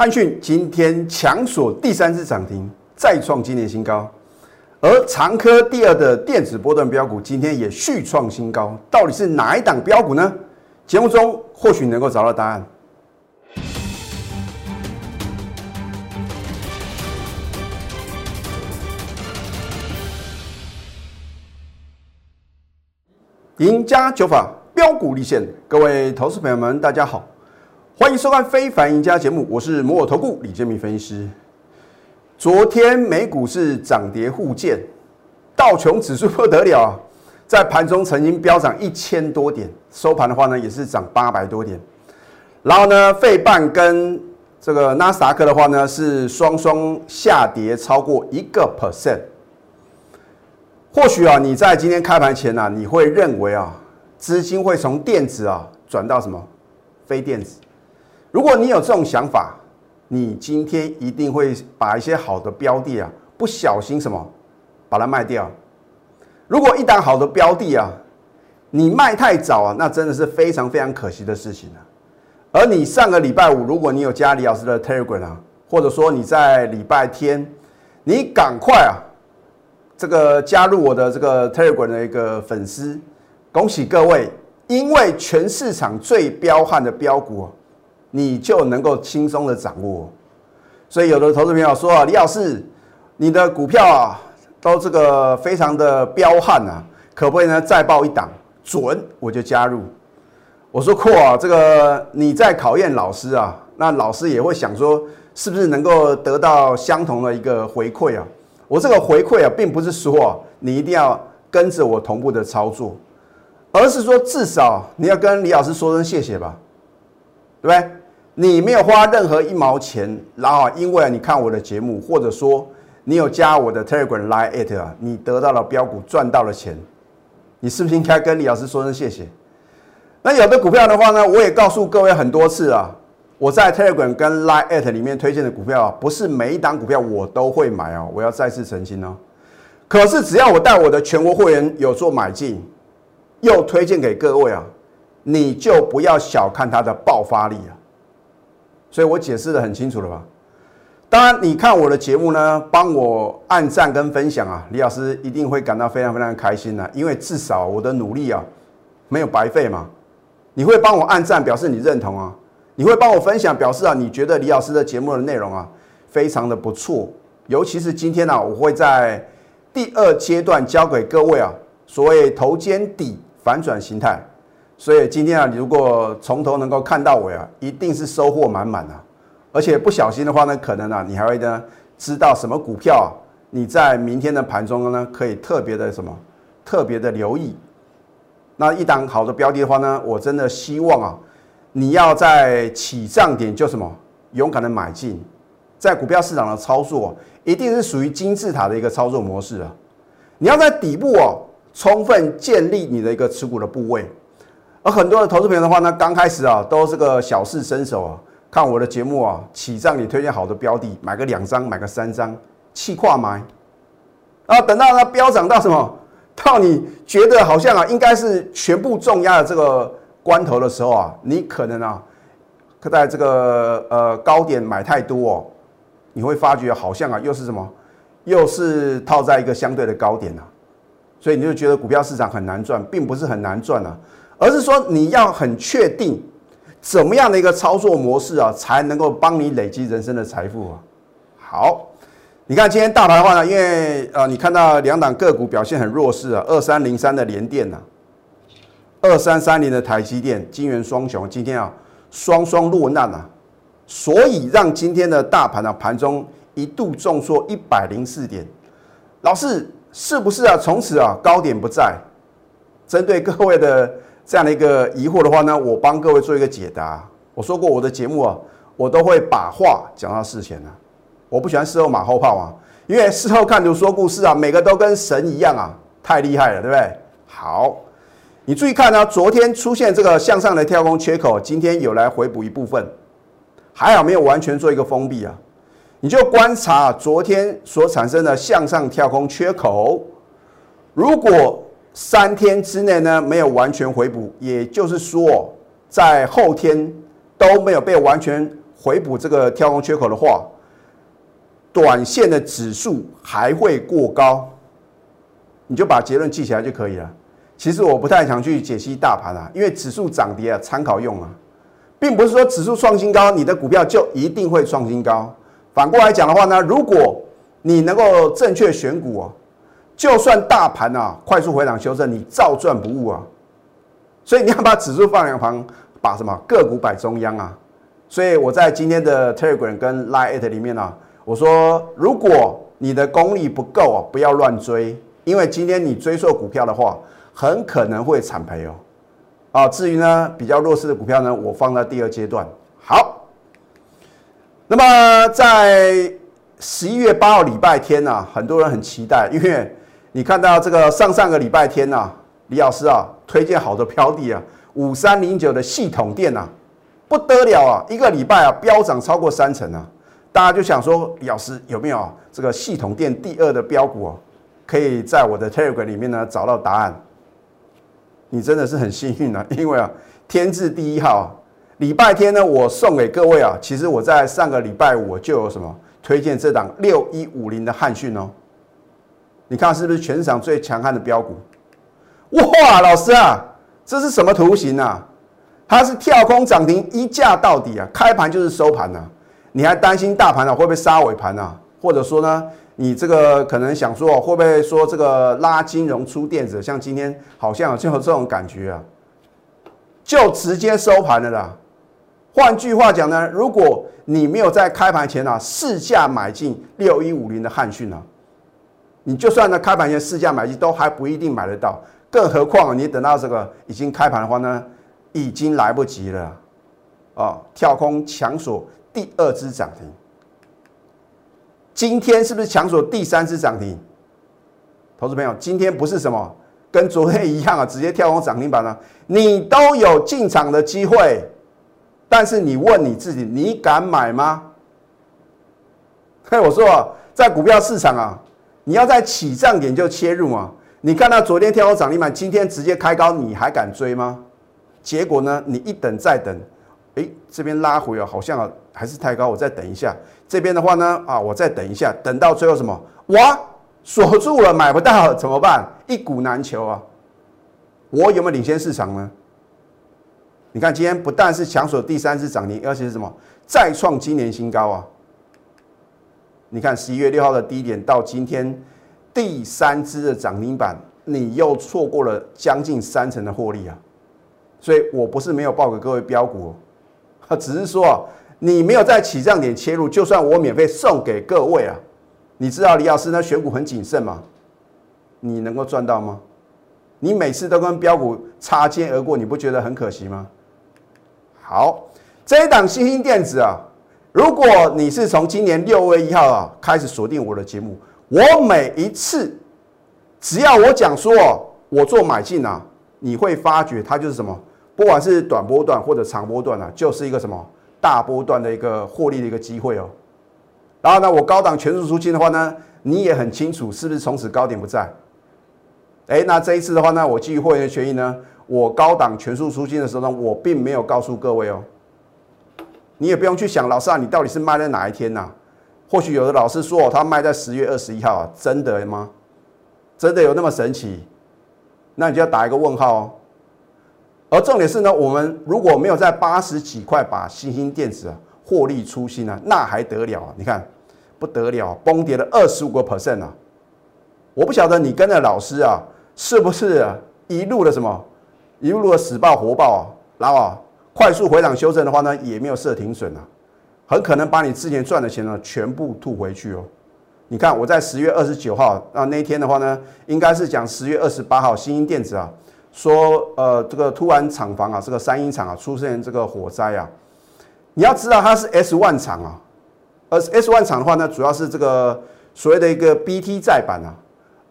汉讯今天强锁第三次涨停，再创今年新高。而长科第二的电子波段标股今天也续创新高，到底是哪一档标股呢？节目中或许能够找到答案。赢家九法标股立现，各位投资朋友们，大家好，欢迎收看《非凡赢家》节目，我是摩尔投顾李建明分析师。昨天美股是涨跌互见，道琼指数不得了，在盘中曾经飙涨一千多点，收盘的话呢也是涨八百多点。然后呢，费半跟这个纳斯达克的话呢是双双下跌超过一个 percent。或许啊，你在今天开盘前呢，你会认为啊，资金会从电子啊转到什么非电子。如果你有这种想法，你今天一定会把一些好的标的啊，不小心什么把它卖掉。如果一档好的标的啊，你卖太早啊，那真的是非常非常可惜的事情啊。而你上个礼拜五，如果你有加李老师的 Telegram 啊，或者说你在礼拜天，你赶快啊。这个加入我的这个 Telegram 的一个粉丝，恭喜各位！因为全市场最彪悍的标股，你就能够轻松的掌握。所以有的投资朋友说啊，李老师，你的股票啊都这个非常的彪悍啊，可不可以呢再报一档准？我就加入。我说酷啊，这个你在考验老师啊，那老师也会想说，是不是能够得到相同的一个回馈啊？我这个回馈啊，并不是说你一定要跟着我同步的操作，而是说至少你要跟李老师说声谢谢吧，对不对？你没有花任何一毛钱，然后因为你看我的节目，或者说你有加我的 Telegram Line at 啊，你得到了标股赚到了钱，你是不是应该跟李老师说声谢谢？那有的股票的话呢，我也告诉各位很多次啊。我在 Telegram 跟 Line at 里面推荐的股票啊，不是每一档股票我都会买哦，我要再次澄清哦。可是只要我带我的全国会员有做买进，又推荐给各位啊，你就不要小看它的爆发力啊。所以我解释的很清楚了吧？当然，你看我的节目呢，帮我按赞跟分享啊，李老师一定会感到非常非常开心的，因为至少我的努力啊没有白费嘛。你会帮我按赞，表示你认同啊。你会帮我分享，表示啊，你觉得李老师的节目的内容啊，非常的不错。尤其是今天呢，我会在第二阶段教给各位啊，所谓头肩底反转形态。所以今天啊，你如果从头能够看到尾啊，一定是收获满满啊。而且不小心的话呢，可能啊，你还会呢知道什么股票啊，你在明天的盘中呢，可以特别的什么，特别的留意。那一档好的标的的话呢，我真的希望啊。你要在起涨点就什么勇敢的买进，在股票市场的操作一定是属于金字塔的一个操作模式啊！你要在底部哦，充分建立你的一个持股的部位。而很多的投资朋友的话呢，刚开始啊都是个小试身手啊，看我的节目啊，起涨你推荐好的标的，买个两张，买个三张，气跨买，啊，等到它飙涨到什么，到你觉得好像啊应该是全部重压的这个。关头的时候啊，你可能啊，在这个呃高点买太多哦，你会发觉好像啊又是什么，又是套在一个相对的高点啊，所以你就觉得股票市场很难赚，并不是很难赚啊，而是说你要很确定怎么样的一个操作模式啊，才能够帮你累积人生的财富啊。好，你看今天大盘的话呢，因为呃你看到两档个股表现很弱势啊，二三零三的联电呐。二三三零的台积电、金元双雄今天啊双双落难啊，所以让今天的大盘啊盘中一度重挫一百零四点。老师是不是啊？从此啊高点不在？针对各位的这样的一个疑惑的话呢，我帮各位做一个解答。我说过我的节目啊，我都会把话讲到事前啊，我不喜欢事后马后炮啊，因为事后看图说故事啊，每个都跟神一样啊，太厉害了，对不对？好。你注意看呢，昨天出现这个向上的跳空缺口，今天有来回补一部分，还好没有完全做一个封闭啊。你就观察昨天所产生的向上跳空缺口，如果三天之内呢没有完全回补，也就是说在后天都没有被完全回补这个跳空缺口的话，短线的指数还会过高，你就把结论记起来就可以了。其实我不太想去解析大盘啊，因为指数涨跌啊参考用啊，并不是说指数创新高，你的股票就一定会创新高。反过来讲的话呢，如果你能够正确选股啊，就算大盘啊快速回档修正，你照赚不误啊。所以你要把指数放两旁，把什么个股摆中央啊。所以我在今天的 Telegram 跟 Line 里面呢，我说如果你的功力不够啊，不要乱追，因为今天你追错股票的话，很可能会惨赔哦。啊，至于呢比较弱势的股票呢，我放在第二阶段。好，那么在。十一月八号礼拜天呐，很多人很期待，因为你看到这个上上个礼拜天呐，李老师啊推荐好的标的啊，五三零九的系统店呐，不得了啊，一个礼拜啊飙涨超过三成啊，大家就想说李老师有没有这个系统店第二的标股啊，可以在我的 Telegram 里面呢找到答案？你真的是很幸运啊，因为啊天字第一号礼拜天呢，我送给各位啊，其实我在上个礼拜五就有什么？推荐这档六一五零的汉讯哦，你看是不是全场最强悍的标股？哇，老师啊，这是什么图形啊？它是跳空涨停一价到底啊，开盘就是收盘呐。你还担心大盘啊会不会杀尾盘啊？或者说呢，你这个可能想说会不会说这个拉金融出电子，像今天好像就有这种感觉啊，就直接收盘了啦。换句话讲呢，如果你没有在开盘前啊试价买进六一五零的汉讯啊，你就算呢开盘前试价买进都还不一定买得到，更何况你等到这个已经开盘的话呢，已经来不及了啊！跳空强锁第二只涨停，今天是不是强锁第三只涨停？投资朋友，今天不是什么跟昨天一样啊，直接跳空涨停板了，你都有进场的机会。但是你问你自己，你敢买吗？嘿，我说啊，在股票市场啊，你要在起涨点就切入啊。你看到昨天跳空涨停板，今天直接开高，你还敢追吗？结果呢，你一等再等，哎，这边拉回啊，好像还是太高，我再等一下。这边的话呢，啊，我再等一下，等到最后什么？哇，锁住了，买不到怎么办？一股难求啊！我有没有领先市场呢？你看，今天不但是强锁第三次涨停，而且是什么？再创今年新高啊！你看十一月六号的低点到今天第三支的涨停板，你又错过了将近三成的获利啊！所以我不是没有报给各位标股，啊，只是说啊，你没有在起涨点切入，就算我免费送给各位啊，你知道李老师呢选股很谨慎吗？你能够赚到吗？你每次都跟标股擦肩而过，你不觉得很可惜吗？好，这一档新兴电子啊，如果你是从今年六月一号啊开始锁定我的节目，我每一次只要我讲说我做买进啊，你会发觉它就是什么，不管是短波段或者长波段啊，就是一个什么大波段的一个获利的一个机会哦。然后呢，我高档全数出金的话呢，你也很清楚是不是从此高点不在？哎，那这一次的话呢，我基于会员的权益呢？我高档全数出金的时候呢，我并没有告诉各位哦。你也不用去想，老师啊，你到底是卖在哪一天呐？或许有的老师说他卖在十月二十一号啊，真的吗？真的有那么神奇？那你就要打一个问号哦。而重点是呢，我们如果没有在八十几块把新兴电子啊获利出新呢，那还得了啊？你看不得了，崩跌了二十五个 percent 啊！我不晓得你跟着老师啊，是不是一路的什么？一路的死爆活爆啊，然后快速回档修正的话呢，也没有设停损啊，很可能把你之前赚的钱呢全部吐回去哦。你看我在十月二十九号啊那一天的话呢，应该是讲十月二十八号新兴电子啊说呃这个突然厂房啊这个三英厂啊出现这个火灾啊，你要知道它是 S one 厂啊，而 S one 厂的话呢，主要是这个所谓的一个 BT 载板啊。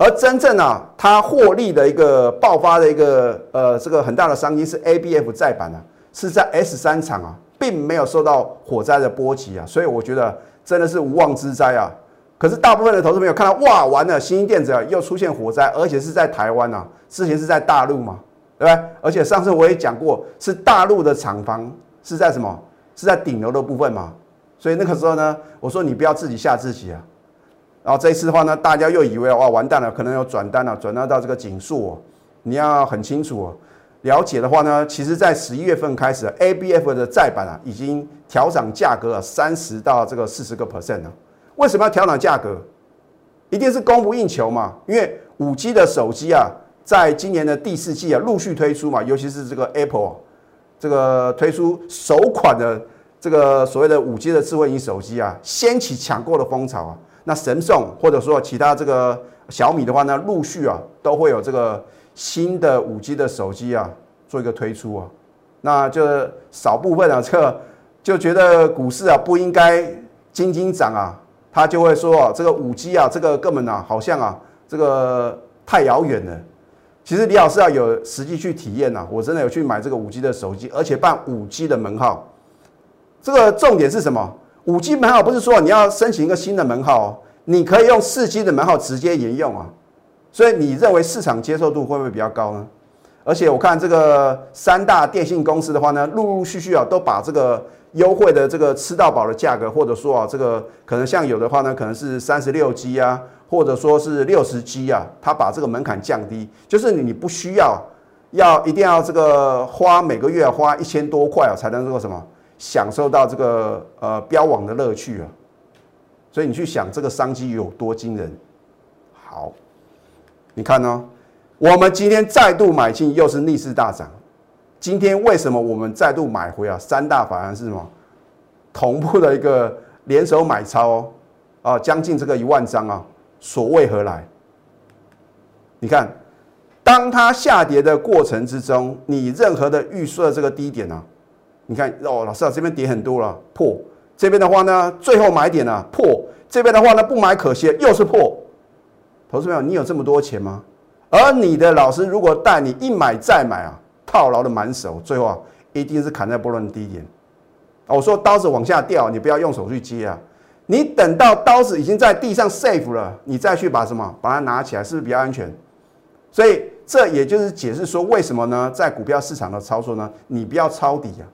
而真正啊，它获利的一个爆发的一个呃，这个很大的商机是 ABF 再版啊，是在 S 三厂啊，并没有受到火灾的波及啊，所以我觉得真的是无妄之灾啊。可是大部分的投资朋友看到哇，完了，新兴电子又出现火灾，而且是在台湾啊，之前是在大陆嘛，对不对？而且上次我也讲过，是大陆的厂房是在什么？是在顶楼的部分嘛，所以那个时候呢，我说你不要自己吓自己啊。然后这一次的话呢，大家又以为哇完蛋了，可能有转单了，转单到这个景数哦，你要很清楚哦。了解的话呢，其实在十一月份开始，A B F 的债板啊，已经调涨价格了，三十到这个四十个 percent 了。为什么要调涨价格？一定是供不应求嘛。因为五 G 的手机啊，在今年的第四季啊，陆续推出嘛，尤其是这个 Apple 这个推出首款的这个所谓的五 G 的智慧型手机啊，掀起抢购的风潮啊。那神送或者说其他这个小米的话呢，陆续啊都会有这个。新的五 G 的手机啊，做一个推出啊，那就少部分啊，这个就觉得股市啊不应该斤斤涨啊，他就会说啊，这个五 G 啊，这个根本啊，好像啊，这个太遥远了。其实李老师啊有实际去体验呐，我真的有去买这个五 G 的手机，而且办五 G 的门号。这个重点是什么？五 G 门号不是说你要申请一个新的门号，你可以用四 G 的门号直接沿用啊。所以你认为市场接受度会不会比较高呢？而且我看这个三大电信公司的话呢，陆陆续续啊都把这个优惠的这个吃到饱的价格，或者说啊这个可能像有的话呢，可能是三十六 G 啊，或者说是六十 G 啊，它把这个门槛降低，就是你不需要要一定要这个花每个月花一千多块啊，才能做什么享受到这个呃标网的乐趣啊。所以你去想这个商机有多惊人，好。你看呢？我们今天再度买进，又是逆势大涨。今天为什么我们再度买回啊？三大法人是什么？同步的一个联手买超哦，啊，将近这个一万张啊。所谓何来？你看，当它下跌的过程之中，你任何的预设这个低点啊，你看哦，老师啊，这边跌很多了，破。这边的话呢，最后买点啊，破。这边的话呢，不买可惜，又是破。投资朋友，你有这么多钱吗？而你的老师如果带你一买再买啊，套牢的满手，最后啊一定是砍在波段低点。我说刀子往下掉，你不要用手去接啊，你等到刀子已经在地上 safe 了，你再去把什么把它拿起来，是不是比较安全？所以这也就是解释说为什么呢，在股票市场的操作呢，你不要抄底啊，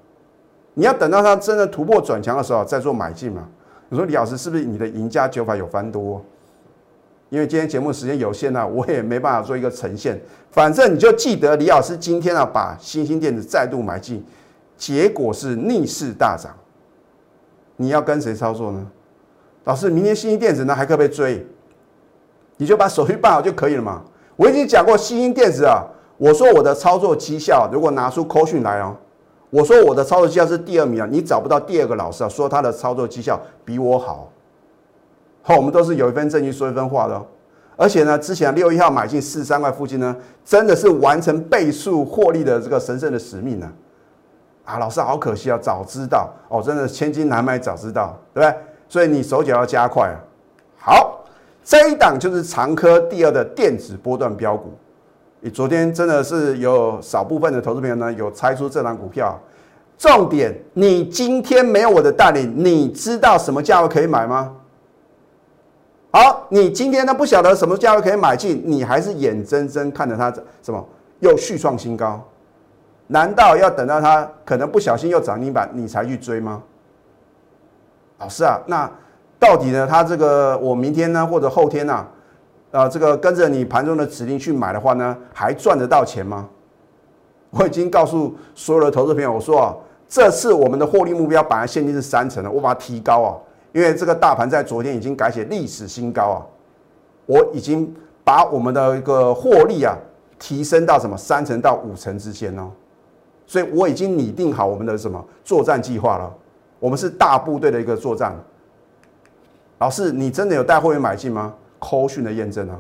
你要等到它真的突破转强的时候再做买进嘛。你说李老师是不是你的赢家九法有翻多？因为今天节目时间有限呢，我也没办法做一个呈现。反正你就记得李老师今天啊，把新兴电子再度买进，结果是逆势大涨。你要跟谁操作呢？老师，明天新兴电子呢还可不可以追？你就把手续办好就可以了嘛。我已经讲过新兴电子啊，我说我的操作绩效，如果拿出扣讯来哦，我说我的操作绩效是第二名啊，你找不到第二个老师啊，说他的操作绩效比我好。好，我们都是有一份证据说一分话的，而且呢，之前六一号买进四十三块附近呢，真的是完成倍数获利的这个神圣的使命呢。啊，老师好可惜啊，早知道哦，真的千金难买早知道，对不对？所以你手脚要加快啊。好，这一档就是长科第二的电子波段标股。你昨天真的是有少部分的投资朋友呢，有猜出这档股票。重点，你今天没有我的带领，你知道什么价位可以买吗？好，你今天呢不晓得什么价位可以买进，你还是眼睁睁看着它什么又续创新高？难道要等到它可能不小心又涨停板，你才去追吗？老师啊，那到底呢？它这个我明天呢或者后天呢，呃，这个跟着你盘中的指令去买的话呢，还赚得到钱吗？我已经告诉所有的投资朋友，我说啊，这次我们的获利目标本来现金是三成的，我把它提高啊。因为这个大盘在昨天已经改写历史新高啊，我已经把我们的一个获利啊提升到什么三成到五成之间哦，所以我已经拟定好我们的什么作战计划了。我们是大部队的一个作战。老师，你真的有带会员买进吗？扣讯的验证啊，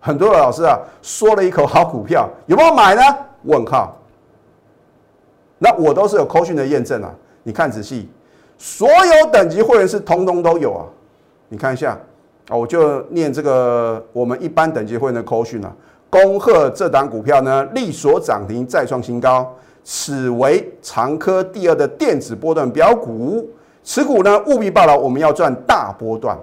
很多的老师啊说了一口好股票，有没有买呢？问号。那我都是有扣讯的验证啊，你看仔细。所有等级会员是通通都有啊，你看一下啊，我就念这个我们一般等级会员的口讯啊。恭贺这档股票呢，力所涨停再创新高，此为长科第二的电子波段标股，持股呢务必报牢，我们要赚大波段。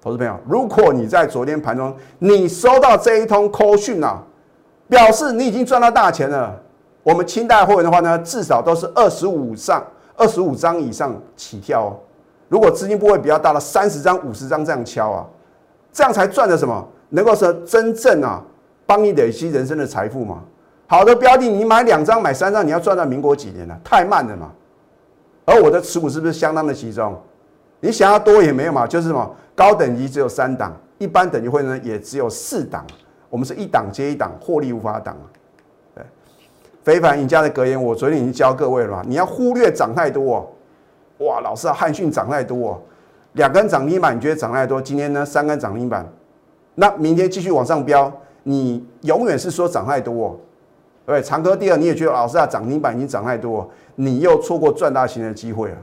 投资朋友，如果你在昨天盘中你收到这一通口讯啊，表示你已经赚到大钱了。我们清代会员的话呢，至少都是二十五上。二十五张以上起跳哦。如果资金部位比较大的，三十张、五十张这样敲啊，这样才赚的什么？能够说真正啊，帮你累积人生的财富嘛。好的标的，你买两张、买三张，你要赚到民国几年呢？太慢了嘛。而我的持股是不是相当的集中？你想要多也没有嘛，就是什么高等级只有三档，一般等级会呢也只有四档。我们是一档接一档，获利无法挡啊。非凡赢家的格言，我昨天已经教各位了嘛。你要忽略涨太多哦。哇，老师啊，汉讯涨太多哦，两根涨停板你觉得涨太多？今天呢三根涨停板，那明天继续往上飙，你永远是说涨太多哦。对，长科第二你也觉得老师啊，涨停板已经涨太多，你又错过赚大钱的机会了。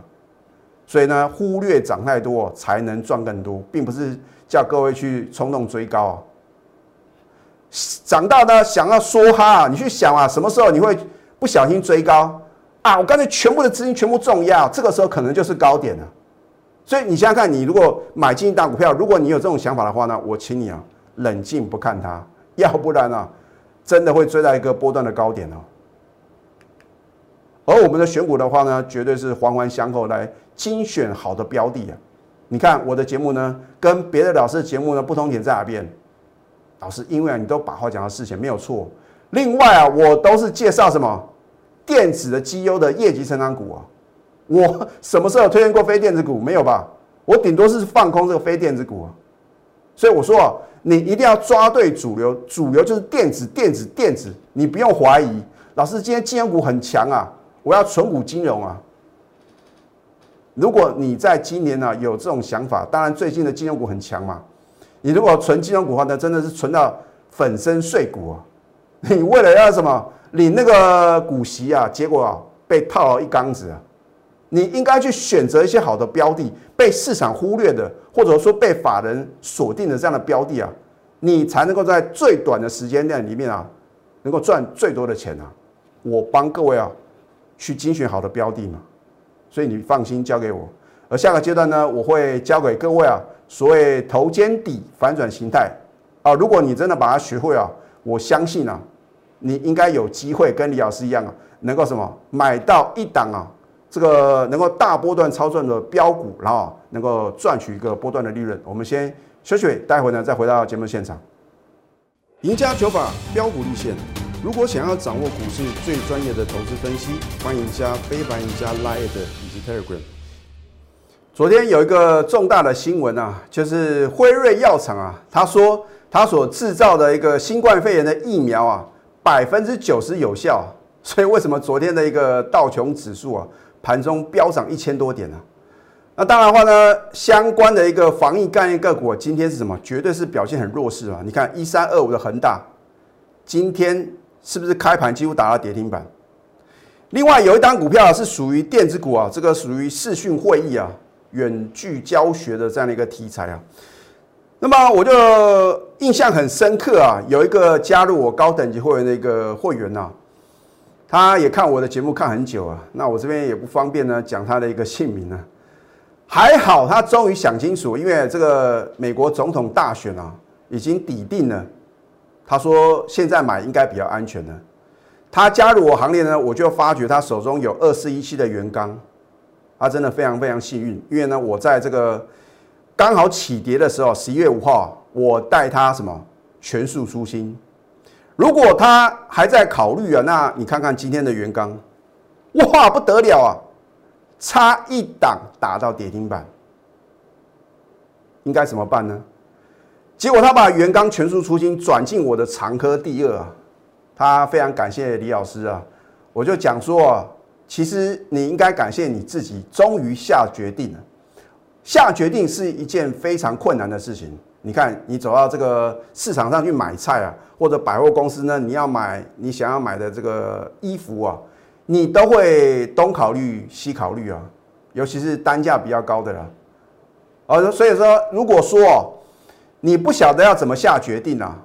所以呢，忽略涨太多才能赚更多，并不是叫各位去冲动追高啊。涨到呢想要梭哈，你去想啊，什么时候你会不小心追高啊？我刚才全部的资金全部重压，这个时候可能就是高点了。所以你想想看，你如果买进一档股票，如果你有这种想法的话呢，我请你啊冷静不看它，要不然啊真的会追到一个波段的高点哦。而我们的选股的话呢，绝对是环环相扣来精选好的标的啊。你看我的节目呢，跟别的老师的节目呢不同点在哪边？老师，因为啊，你都把话讲到事前，没有错。另外啊，我都是介绍什么电子的绩优的业绩成长股啊。我什么时候推荐过非电子股？没有吧？我顶多是放空这个非电子股啊。所以我说啊，你一定要抓对主流，主流就是电子，电子，电子。你不用怀疑，老师今天金融股很强啊，我要纯股金融啊。如果你在今年呢有这种想法，当然最近的金融股很强嘛。你如果存金融股的话呢，真的是存到粉身碎骨啊！你为了要什么领那个股息啊，结果啊被套了一缸子啊！你应该去选择一些好的标的，被市场忽略的，或者说被法人锁定的这样的标的啊，你才能够在最短的时间内里面啊，能够赚最多的钱啊！我帮各位啊去精选好的标的嘛，所以你放心交给我。而下个阶段呢，我会教给各位啊。所谓头肩底反转形态啊，如果你真的把它学会啊，我相信啊，你应该有机会跟李老师一样啊，能够什么买到一档啊，这个能够大波段操作的标股，然后能够赚取一个波段的利润。我们先休息，待会呢再回到节目现场。赢家九法标股立线，如果想要掌握股市最专业的投资分析，欢迎加非凡、加 Line 以及 Telegram。昨天有一个重大的新闻啊，就是辉瑞药厂啊，他说他所制造的一个新冠肺炎的疫苗啊，百分之九十有效，所以为什么昨天的一个道琼指数啊，盘中飙涨一千多点呢？那当然话呢，相关的一个防疫概念个股今天是什么？绝对是表现很弱势啊！你看一三二五的恒大，今天是不是开盘几乎打到跌停板？另外有一单股票是属于电子股啊，这个属于视讯会议啊。远距教学的这样的一个题材啊，那么我就印象很深刻啊，有一个加入我高等级会员的一个会员呐，他也看我的节目看很久啊，那我这边也不方便呢讲他的一个姓名呢，还好他终于想清楚，因为这个美国总统大选啊已经抵定了，他说现在买应该比较安全的，他加入我行列呢，我就发觉他手中有二四一七的原钢。他真的非常非常幸运，因为呢，我在这个刚好起跌的时候，十一月五号，我带他什么全数出清。如果他还在考虑啊，那你看看今天的元刚，哇，不得了啊，差一档打到跌停板，应该怎么办呢？结果他把元刚全数出清，转进我的长科第二啊，他非常感谢李老师啊，我就讲说。其实你应该感谢你自己，终于下决定了。下决定是一件非常困难的事情。你看，你走到这个市场上去买菜啊，或者百货公司呢，你要买你想要买的这个衣服啊，你都会东考虑西考虑啊，尤其是单价比较高的了。哦，所以说，如果说你不晓得要怎么下决定啊，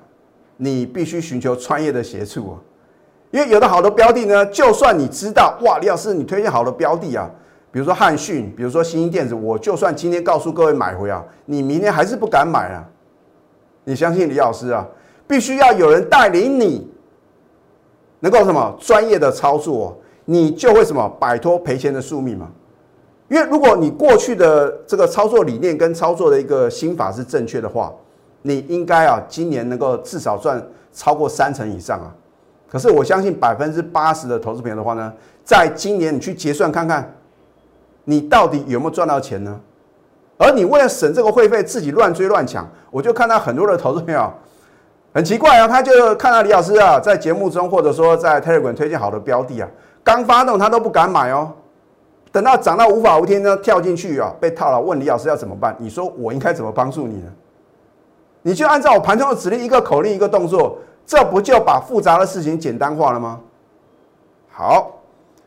你必须寻求专业的协助啊。因为有的好的标的呢，就算你知道哇，李老师你推荐好的标的啊，比如说汉讯，比如说新兴电子，我就算今天告诉各位买回啊，你明天还是不敢买啊。你相信李老师啊，必须要有人带领你，能够什么专业的操作，你就会什么摆脱赔钱的宿命嘛。因为如果你过去的这个操作理念跟操作的一个心法是正确的话，你应该啊今年能够至少赚超过三成以上啊。可是我相信百分之八十的投资朋友的话呢，在今年你去结算看看，你到底有没有赚到钱呢？而你为了省这个会费，自己乱追乱抢，我就看到很多的投资朋友很奇怪啊，他就看到李老师啊在节目中或者说在 Telegram 推荐好的标的啊，刚发动他都不敢买哦，等到涨到无法无天呢跳进去啊被套了，问李老师要怎么办？你说我应该怎么帮助你呢？你就按照我盘中的指令，一个口令一个动作，这不就把复杂的事情简单化了吗？好。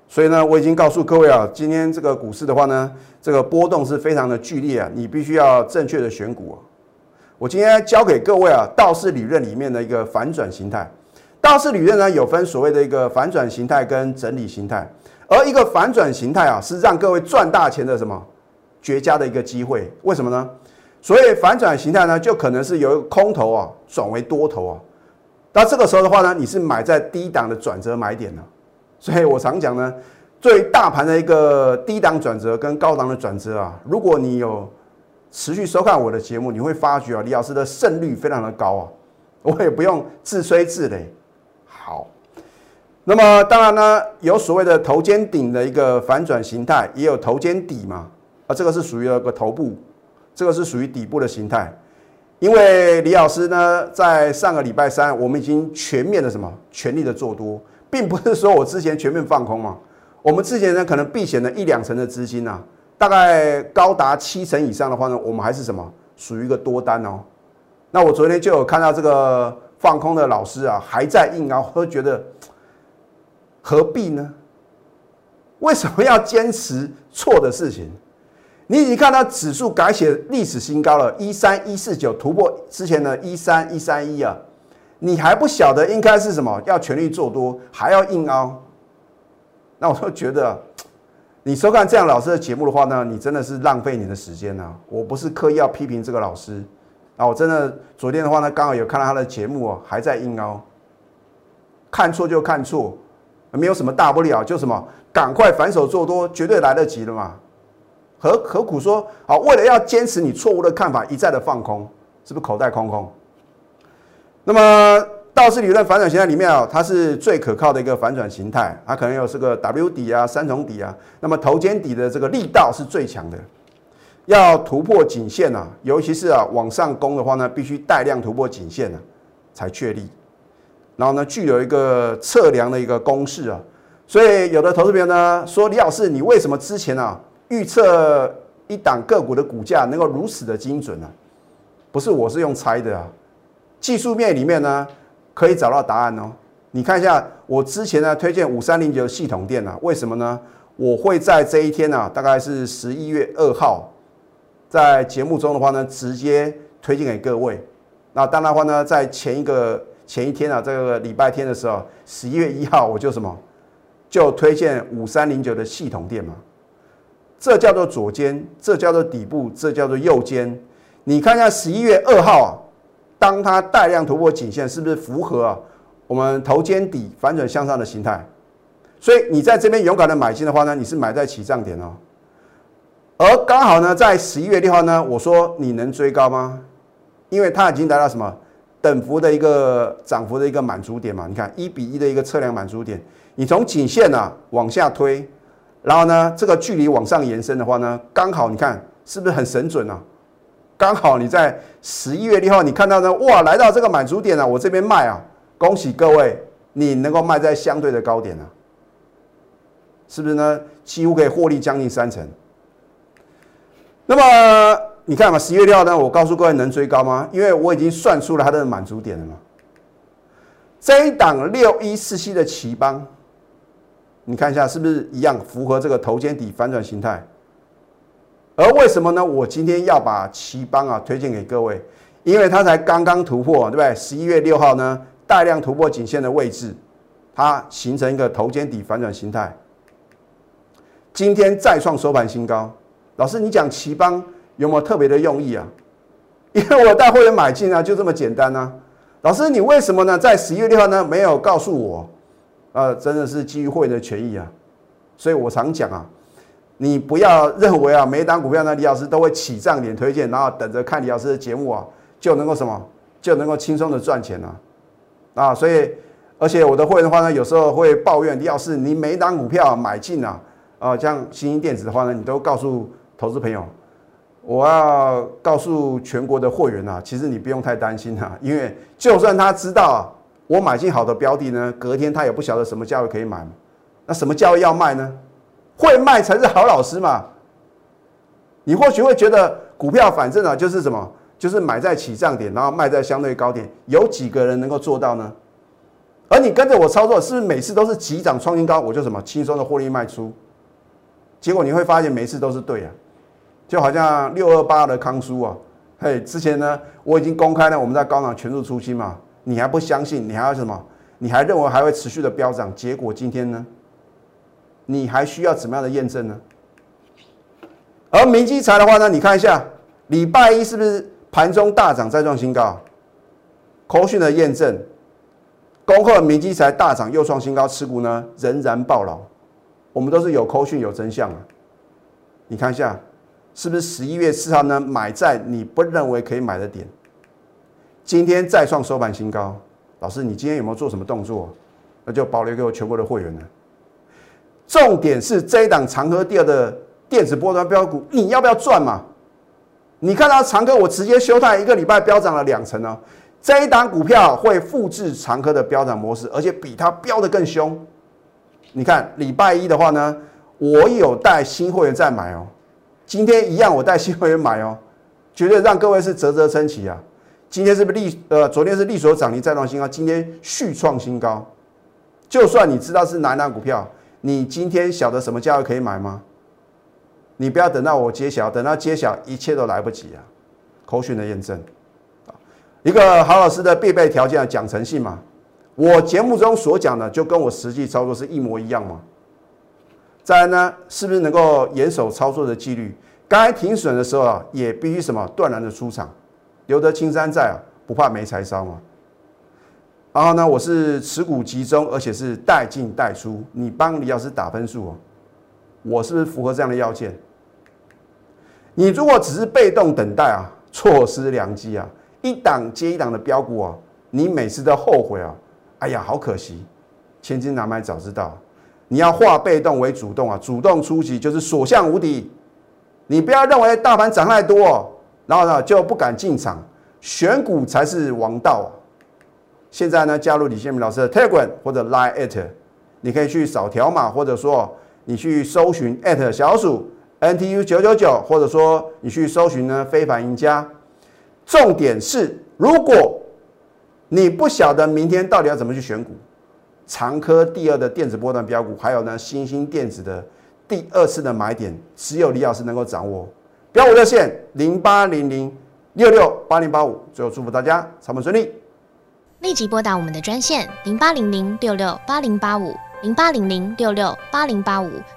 所以呢，我已经告诉各位啊，今天这个股市的话呢，这个波动是非常的剧烈啊，你必须要正确的选股。我今天教给各位啊，道氏理论里面的一个反转形态。道氏理论呢，有分所谓的一个反转形态跟整理形态，而一个反转形态啊，是让各位赚大钱的什么绝佳的一个机会。为什么呢？所以反转形态呢，就可能是由空头啊转为多头啊。那这个时候的话呢，你是买在低档的转折买点呢。所以我常讲呢，对大盘的一个低档转折跟高档的转折啊，如果你有持续收看我的节目，你会发觉啊，李老师的胜率非常的高啊，我也不用自吹自擂。好，那么当然呢，有所谓的头肩顶的一个反转形态，也有头肩底嘛，啊，这个是属于一个头部，这个是属于底部的形态。因为李老师呢，在上个礼拜三，我们已经全面的什么，全力的做多。并不是说我之前全面放空嘛，我们之前呢可能避险了一两成的资金啊，大概高达七成以上的话呢，我们还是什么属于一个多单哦。那我昨天就有看到这个放空的老师啊还在硬啊，我觉得 何必呢？为什么要坚持错的事情？你已经看到指数改写历史新高了，一三一四九突破之前的一三一三一啊。你还不晓得应该是什么？要全力做多，还要硬凹？那我就觉得，你收看这样老师的节目的话呢，你真的是浪费你的时间啊！我不是刻意要批评这个老师啊，我真的昨天的话呢，刚好有看到他的节目哦，还在硬凹，看错就看错，没有什么大不了，就什么赶快反手做多，绝对来得及的嘛。何何苦说啊？为了要坚持你错误的看法，一再的放空，是不是口袋空空？那么道氏理论反转形态里面啊，它是最可靠的一个反转形态，它可能有这个 W 底啊、三重底啊。那么头肩底的这个力道是最强的，要突破颈线啊，尤其是啊往上攻的话呢，必须带量突破颈线啊，才确立。然后呢，具有一个测量的一个公式啊，所以有的投资朋友呢说，李老师，你为什么之前啊预测一档个股的股价能够如此的精准呢？不是，我是用猜的啊。技术面里面呢，可以找到答案哦。你看一下，我之前呢推荐五三零九系统店啊，为什么呢？我会在这一天呢，大概是十一月二号，在节目中的话呢，直接推荐给各位。那当然话呢，在前一个前一天啊，这个礼拜天的时候，十一月一号，我就什么，就推荐五三零九的系统店嘛。这叫做左肩，这叫做底部，这叫做右肩。你看一下十一月二号啊。当它带量突破颈线，是不是符合啊我们头肩底反转向上的形态？所以你在这边勇敢的买进的话呢，你是买在起涨点哦。而刚好呢，在十一月六号呢，我说你能追高吗？因为它已经达到什么等幅的一个涨幅的一个满足点嘛？你看一比一的一个测量满足点，你从颈线呢往下推，然后呢这个距离往上延伸的话呢，刚好你看是不是很神准啊？刚好你在十一月六号，你看到呢，哇，来到这个满足点了，我这边卖啊，恭喜各位，你能够卖在相对的高点啊，是不是呢？几乎可以获利将近三成。那么你看嘛，十一月六号呢，我告诉各位能追高吗？因为我已经算出了它的满足点了嘛。这一档六一四七的奇邦，你看一下是不是一样符合这个头肩底反转形态？而为什么呢？我今天要把奇邦啊推荐给各位，因为它才刚刚突破，对不对？十一月六号呢，大量突破颈线的位置，它形成一个头肩底反转形态。今天再创收盘新高。老师，你讲奇邦有没有特别的用意啊？因为我带会员买进啊，就这么简单啊。老师，你为什么呢？在十一月六号呢没有告诉我？呃，真的是基于会员的权益啊。所以我常讲啊。你不要认为啊，每一档股票呢，李老师都会起涨点推荐，然后等着看李老师的节目啊，就能够什么，就能够轻松的赚钱啊。啊，所以而且我的会员的话呢，有时候会抱怨，李老师，你每一档股票买进啊，啊，像新兴电子的话呢，你都告诉投资朋友，我要告诉全国的会员啊，其实你不用太担心啊，因为就算他知道，我买进好的标的呢，隔天他也不晓得什么价位可以买，那什么价位要卖呢？会卖才是好老师嘛？你或许会觉得股票反正啊就是什么，就是买在起涨点，然后卖在相对高点，有几个人能够做到呢？而你跟着我操作，是不是每次都是急涨创新高，我就什么轻松的获利卖出？结果你会发现每次都是对啊，就好像六二八的康叔啊，嘿，之前呢我已经公开了我们在高档全数出清嘛，你还不相信，你还要什么？你还认为还会持续的飙涨？结果今天呢？你还需要怎么样的验证呢？而明基材的话呢，你看一下，礼拜一是不是盘中大涨再创新高？口讯的验证，恭贺明基材大涨又创新高，持股呢仍然爆牢。我们都是有口讯有真相啊！你看一下，是不是十一月四号呢买在你不认为可以买的点？今天再创收盘新高，老师你今天有没有做什么动作？那就保留给我全国的会员了。重点是这一档长科第二的电子波段标股，你要不要赚嘛？你看到长科，我直接休泰一个礼拜飙涨了两成哦。这一档股票会复制长科的飙涨模式，而且比它飙得更凶。你看礼拜一的话呢，我有带新会员在买哦。今天一样，我带新会员买哦，绝对让各位是啧啧称奇啊。今天是不是利呃？昨天是利所涨停再创新高，今天续创新高。就算你知道是哪一档股票。你今天晓得什么价位可以买吗？你不要等到我揭晓，等到揭晓一切都来不及啊！口讯的验证啊，一个好老师的必备条件讲诚信嘛。我节目中所讲的就跟我实际操作是一模一样吗？再呢，是不是能够严守操作的纪律？该停损的时候啊，也必须什么断然的出场，留得青山在，不怕没柴烧嘛。然后呢，我是持股集中，而且是带进带出。你帮李老师打分数哦，我是不是符合这样的要件？你如果只是被动等待啊，错失良机啊，一档接一档的标股啊，你每次都后悔啊，哎呀，好可惜，千金难买早知道。你要化被动为主动啊，主动出击就是所向无敌。你不要认为大盘涨太多，然后呢就不敢进场，选股才是王道。现在呢，加入李建明老师的 Telegram 或者 Line at，你可以去扫条码，或者说你去搜寻 at 小鼠 NTU 九九九，或者说你去搜寻呢非凡赢家。重点是，如果你不晓得明天到底要怎么去选股，长科第二的电子波段标股，还有呢新兴电子的第二次的买点，只有李老师能够掌握。标五热线零八零零六六八零八五。最后祝福大家操盘顺利。立即拨打我们的专线零八零零六六八零八五零八零零六六八零八五